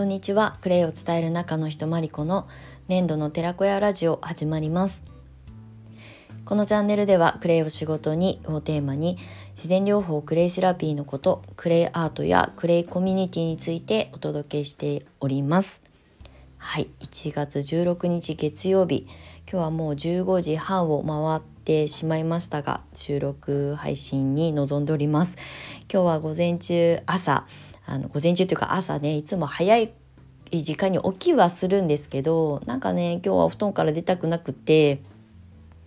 こんにちは。クレイを伝える中の人マリコの粘土の寺子屋ラジオ始まります。このチャンネルではクレイを仕事にをテーマに自然療法クレイセラピーのことクレイアートやクレイコミュニティについてお届けしております。はい。1月16日月曜日今日はもう15時半を回ってしまいましたが収録配信に臨んでおります。今日は午前中朝あの午前中というか朝ねいつも早い時間に起きはするんですけどなんかね今日はお布団から出たくなくて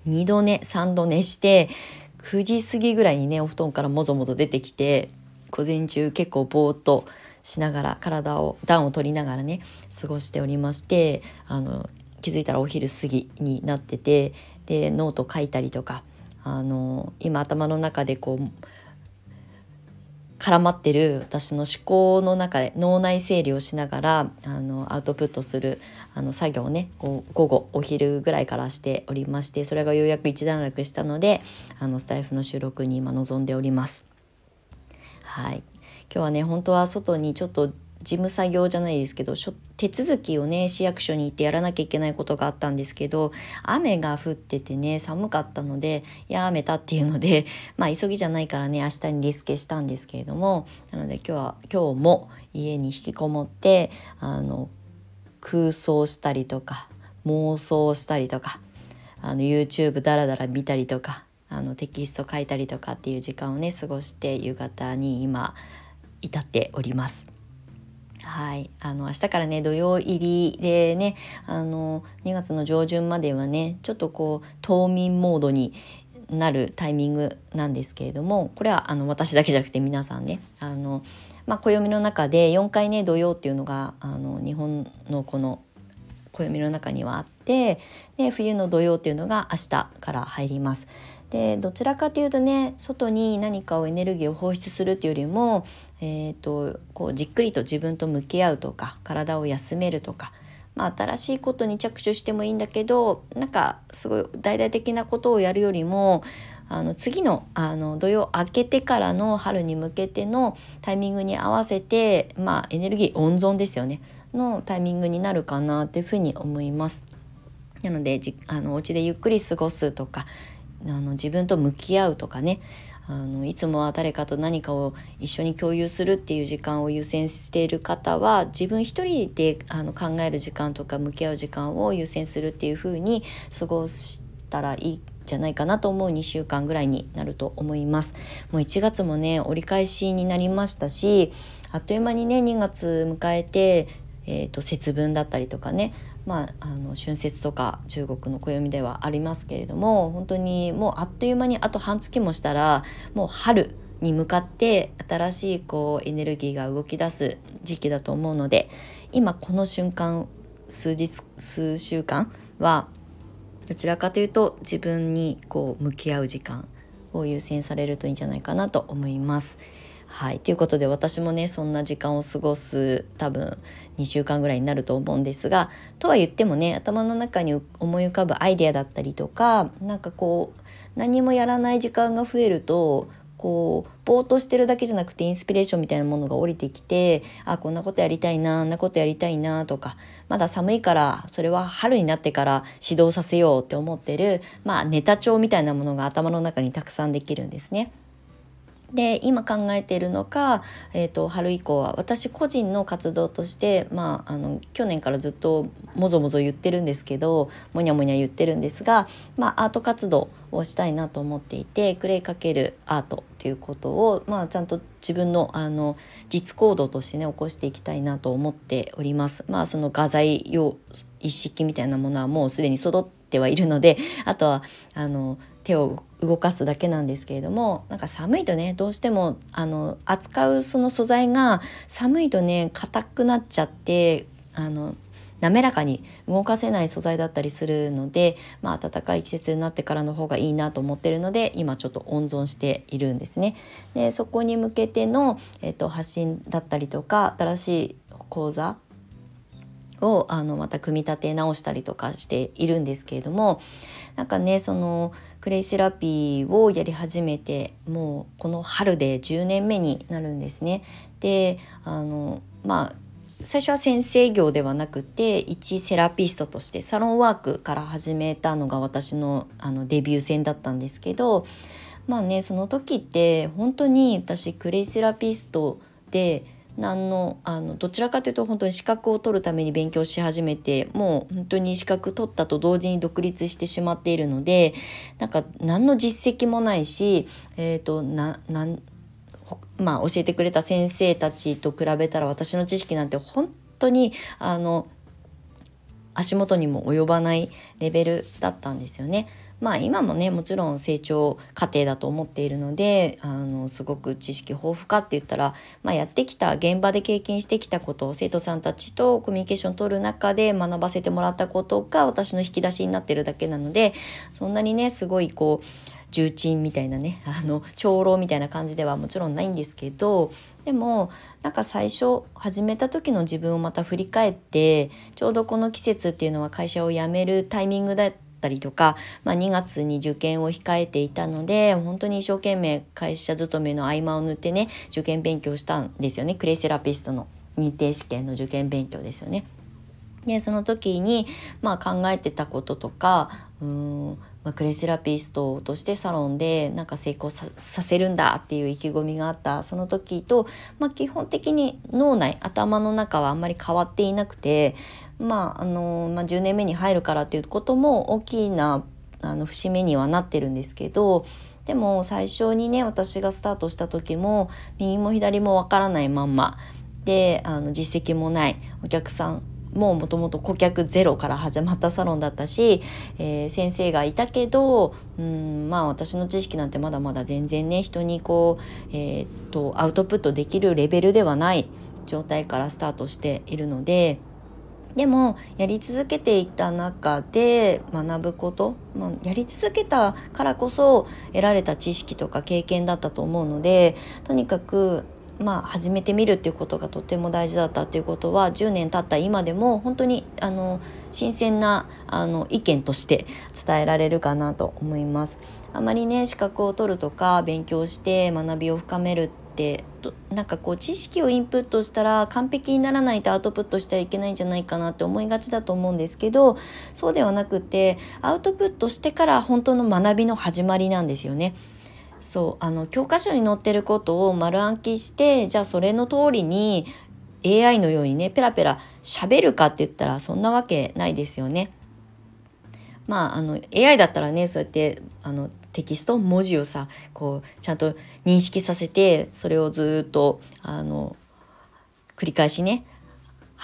2度寝3度寝して9時過ぎぐらいにねお布団からもぞもぞ出てきて午前中結構ぼーっとしながら体を暖を取りながらね過ごしておりましてあの気づいたらお昼過ぎになっててでノート書いたりとかあの今頭の中でこう絡まってる私の思考の中で脳内整理をしながらあのアウトプットするあの作業をね午後お昼ぐらいからしておりましてそれがようやく一段落したのであのスタイフの収録に今臨んでおります。はい今日はね本当は外にちょっと事務作業じゃないですけど手続きをね市役所に行ってやらなきゃいけないことがあったんですけど雨が降っててね寒かったのでやめたっていうので まあ急ぎじゃないからね明日にリスケしたんですけれどもなので今日は今日も家に引きこもってあの空想したりとか妄想したりとかあの YouTube ダラダラ見たりとかあのテキスト書いたりとかっていう時間をね過ごして夕方に今至っております。はい、あの明日からね土曜入りでねあの2月の上旬まではねちょっとこう冬眠モードになるタイミングなんですけれどもこれはあの私だけじゃなくて皆さんねあの、まあ、暦の中で4回ね土曜っていうのがあの日本のこの暦の中にはあってで冬の土曜っていうのが明日から入ります。でどちらかというとね外に何かをエネルギーを放出するっていうよりも、えーと、こうじっくりと自分と向き合うとか体を休めるとか、まあ、新しいことに着手してもいいんだけどなんかすごい大々的なことをやるよりもあの次のあの土曜明けてからの春に向けてのタイミングに合わせて、まあ、エネルギー温存ですよねのタイミングになるかなっていうふうに思います。なのでじあのお家でゆっくり過ごすとかあの自分と向き合うとかね。あのいつもは誰かと何かを一緒に共有するっていう時間を優先している方は自分一人であの考える時間とか向き合う時間を優先するっていう風に過ごしたらいいじゃないかなと思う2週間ぐらいになると思います。もう1月もね折り返しになりましたしあっという間にね2月迎えて、えーと節分だったりとかね。まあ、あの春節とか中国の暦ではありますけれども本当にもうあっという間にあと半月もしたらもう春に向かって新しいこうエネルギーが動き出す時期だと思うので今この瞬間数日数週間はどちらかというと自分にこう向き合う時間を優先されるといいんじゃないかなと思います。はい、ということで私もねそんな時間を過ごす多分2週間ぐらいになると思うんですがとは言ってもね頭の中に思い浮かぶアイデアだったりとか何かこう何もやらない時間が増えるとこうぼーっとしてるだけじゃなくてインスピレーションみたいなものが降りてきてあこんなことやりたいなあんなことやりたいなとかまだ寒いからそれは春になってから指導させようって思ってるまあネタ帳みたいなものが頭の中にたくさんできるんですね。で今考えているのか、えーと、春以降は私個人の活動として、まあ、あの去年からずっともぞもぞ言ってるんですけどもにゃもにゃ言ってるんですが、まあ、アート活動をしたいなと思っていてクレイかけるアートっていうことを、まあ、ちゃんと自分のあの実行動としてね起こしていきたいなと思っております。まあ、その画材用一式みたいなものはもうすでに揃っててはいるのであとはあの手を動かすだけなんですけれどもなんか寒いとねどうしてもあの扱うその素材が寒いとね硬くなっちゃってあの滑らかに動かせない素材だったりするので、まあ、暖かい季節になってからの方がいいなと思ってるので今ちょっと温存しているんですね。でそこに向けての、えっと、発信だったりとか新しい講座をあのまた組み立て直したりとかしているんですけれどもなんかねそのクレイセラピーをやり始めてもうこの春で10年目になるんですね。であのまあ最初は先生業ではなくて一セラピストとしてサロンワークから始めたのが私のあのデビュー戦だったんですけどまあねその時って本当に私クレイセラピストで何のあのどちらかというと本当に資格を取るために勉強し始めてもう本当に資格取ったと同時に独立してしまっているのでなんか何の実績もないしえっ、ー、とななんまあ教えてくれた先生たちと比べたら私の知識なんて本当にあの足元にも及ばないレベルだったんですよね。まあ今もねもちろん成長過程だと思っているのであのすごく知識豊富かって言ったら、まあ、やってきた現場で経験してきたことを生徒さんたちとコミュニケーションを取る中で学ばせてもらったことが私の引き出しになってるだけなのでそんなにねすごいこう重鎮みたいなねあの長老みたいな感じではもちろんないんですけどでもなんか最初始めた時の自分をまた振り返ってちょうどこの季節っていうのは会社を辞めるタイミングだったりとか、まあ、2月に受験を控えていたので本当に一生懸命会社勤めの合間を縫ってね受験勉強したんですよねクレイセラピストの認定試験の受験勉強ですよね。でその時に、まあ、考えてたこととかうん、まあ、クレセラピストとしてサロンでなんか成功させるんだっていう意気込みがあった。その時と、まあ、基本的に脳内頭の中はあんまり変わっていなくてまああのまあ、10年目に入るからっていうことも大きなあの節目にはなってるんですけどでも最初にね私がスタートした時も右も左もわからないまんまであの実績もないお客さんももともと顧客ゼロから始まったサロンだったし、えー、先生がいたけどうんまあ私の知識なんてまだまだ全然ね人にこう、えー、っとアウトプットできるレベルではない状態からスタートしているので。でもやり続けていった中で学ぶこと、まあ、やり続けたからこそ得られた知識とか経験だったと思うのでとにかくまあ、始めてみるっていうことがとても大事だったっていうことは10年経った今でも本当にあの新鮮なあの意見として伝えられるかなと思います。あまりね資格を取るとか勉強して学びを深めるってなんかこう知識をインプットしたら完璧にならないとアウトプットしたらいけないんじゃないかなって思いがちだと思うんですけどそうではなくてアウトプットしてから本当の学びの始まりなんですよね。そうあの教科書に載ってることを丸暗記してじゃあそれの通りに AI のようにねペラペラ喋るかって言ったらそんなわけないですよね。まああの AI だったらねそうやってあのテキスト文字をさこうちゃんと認識させてそれをずっとあの繰り返しね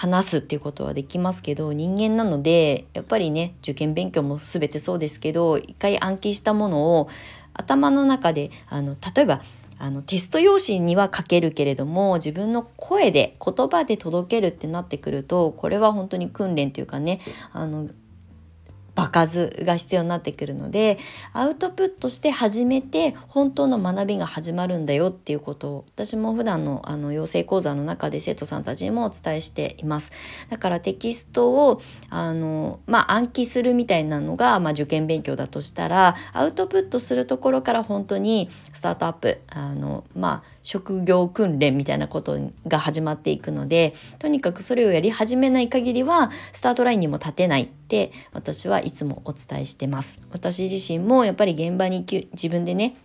話すっていうことはできますけど人間なのでやっぱりね受験勉強も全てそうですけど一回暗記したものを頭の中であの例えばあのテスト用紙には書けるけれども自分の声で言葉で届けるってなってくるとこれは本当に訓練というかねあの場数が必要になってくるのでアウトプットして初めて本当の学びが始まるんだよっていうことを私も普段のあの養成講座の中で生徒さんたちにもお伝えしています。だからテキストをあのまあ暗記するみたいなのが、まあ、受験勉強だとしたらアウトプットするところから本当にスタートアップあのまあ職業訓練みたいなことが始まっていくのでとにかくそれをやり始めない限りはスタートラインにも立てないって私はいつもお伝えしてます。私自身もやっぱり現場に自分でね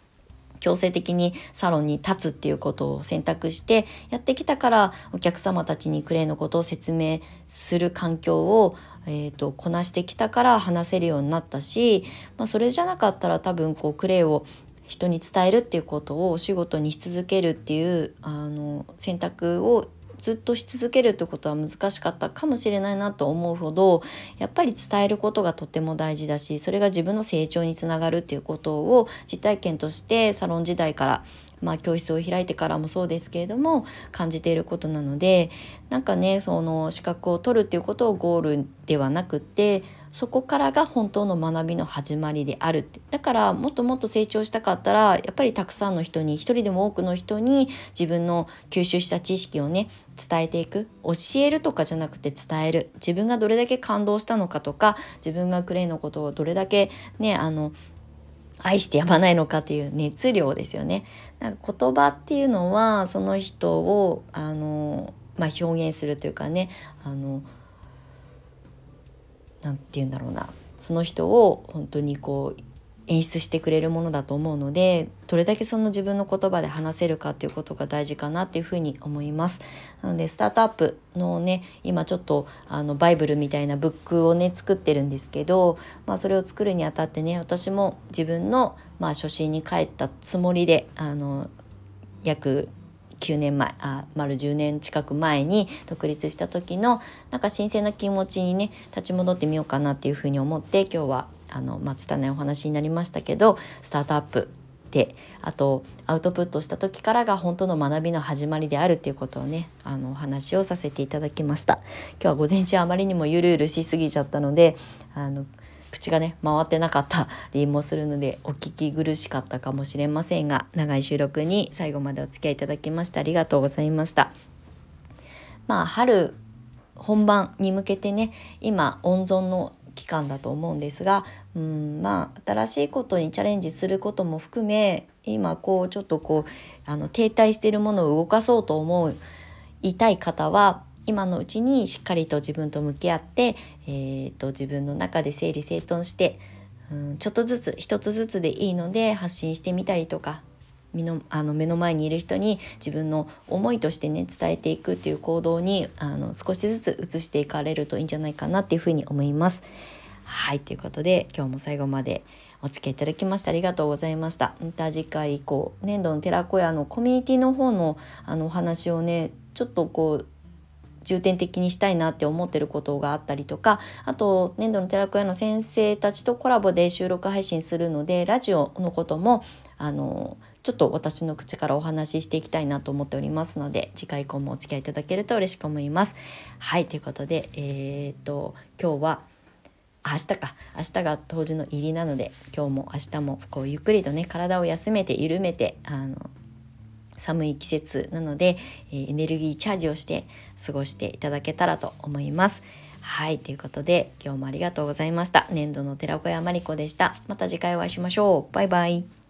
強制的にサロンに立つっていうことを選択してやってきたからお客様たちにクレイのことを説明する環境を、えーと、こなしてきたから話せるようになったし、まあ、それじゃなかったら多分こうクレイを人に伝えるっていうことをお仕事にし続けるっていうあの選択をずっとし続けるってことは難しかったかもしれないなと思うほどやっぱり伝えることがとても大事だしそれが自分の成長につながるっていうことを実体験としてサロン時代からまあ、教室を開いてからもそうですけれども感じていることなのでなんかねその資格を取るっていうことをゴールではなくってそこからが本当の学びの始まりであるって。だからもっともっと成長したかったらやっぱりたくさんの人に一人でも多くの人に自分の吸収した知識をね伝えていく。教えるとかじゃなくて伝える。自分がどれだけ感動したのかとか自分がクレイのことをどれだけねあの愛してやまないのかっていう熱量ですよね。なんか言葉っていうのはその人をあのまあ、表現するというかねあのなんて言うんだろうな。その人を本当にこう演出してくれるものだと思うのでどれだけその自分の言葉で話せるかっていうことが大事かなっていうふうに思います。なのでスタートアップのね今ちょっとあのバイブルみたいなブックをね作ってるんですけど、まあ、それを作るにあたってね私も自分の、まあ、初心に帰ったつもりであの約9年前あ丸10年近く前に独立した時のなんか新鮮な気持ちにね立ち戻ってみようかなっていうふうに思って今日はあのまあ拙いお話になりましたけどスタートアップであとアウトプットした時からが本当の学びの始まりであるっていうことをねあのお話をさせていただきました。今日は午前中あまりにもゆるゆるしすぎちゃったのであの口がね回ってなかったりもするのでお聞き苦しかったかもしれませんが長い収録に最後までお付き合いいただきましてありがとうございました。まあ春本番に向けてね今温存の期間だと思うんですがうんまあ新しいことにチャレンジすることも含め今こうちょっとこうあの停滞しているものを動かそうと思ういたい方は今のうちにしっかりと自分と向き合って、えーと、自分の中で整理整頓して、うん、ちょっとずつ一つずつでいいので発信してみたりとか身のあの目の前にいる人に自分の思いとしてね伝えていくっていう行動にあの少しずつ移していかれるといいんじゃないかなっていうふうに思います。はいということで今日も最後までお付き合いいただきましてありがとうございました。また次回以降粘土の寺子屋のコミュニティの方のあのお話をねちょっとこう重点的にしたいなって思ってることがあったりとかあと粘土の寺子屋の先生たちとコラボで収録配信するのでラジオのこともあのちょっと私の口からお話ししていきたいなと思っておりますので次回以降もお付き合いいただけると嬉しく思います。はいということでえー、っと今日は明日か明日が冬至の入りなので今日も明日もこうゆっくりとね体を休めて緩めてあの寒い季節なので、え、エネルギーチャージをして過ごしていただけたらと思います。はいということで今日もありがとうございました。年度の寺子屋まりこでした。また次回お会いしましょう。バイバイ。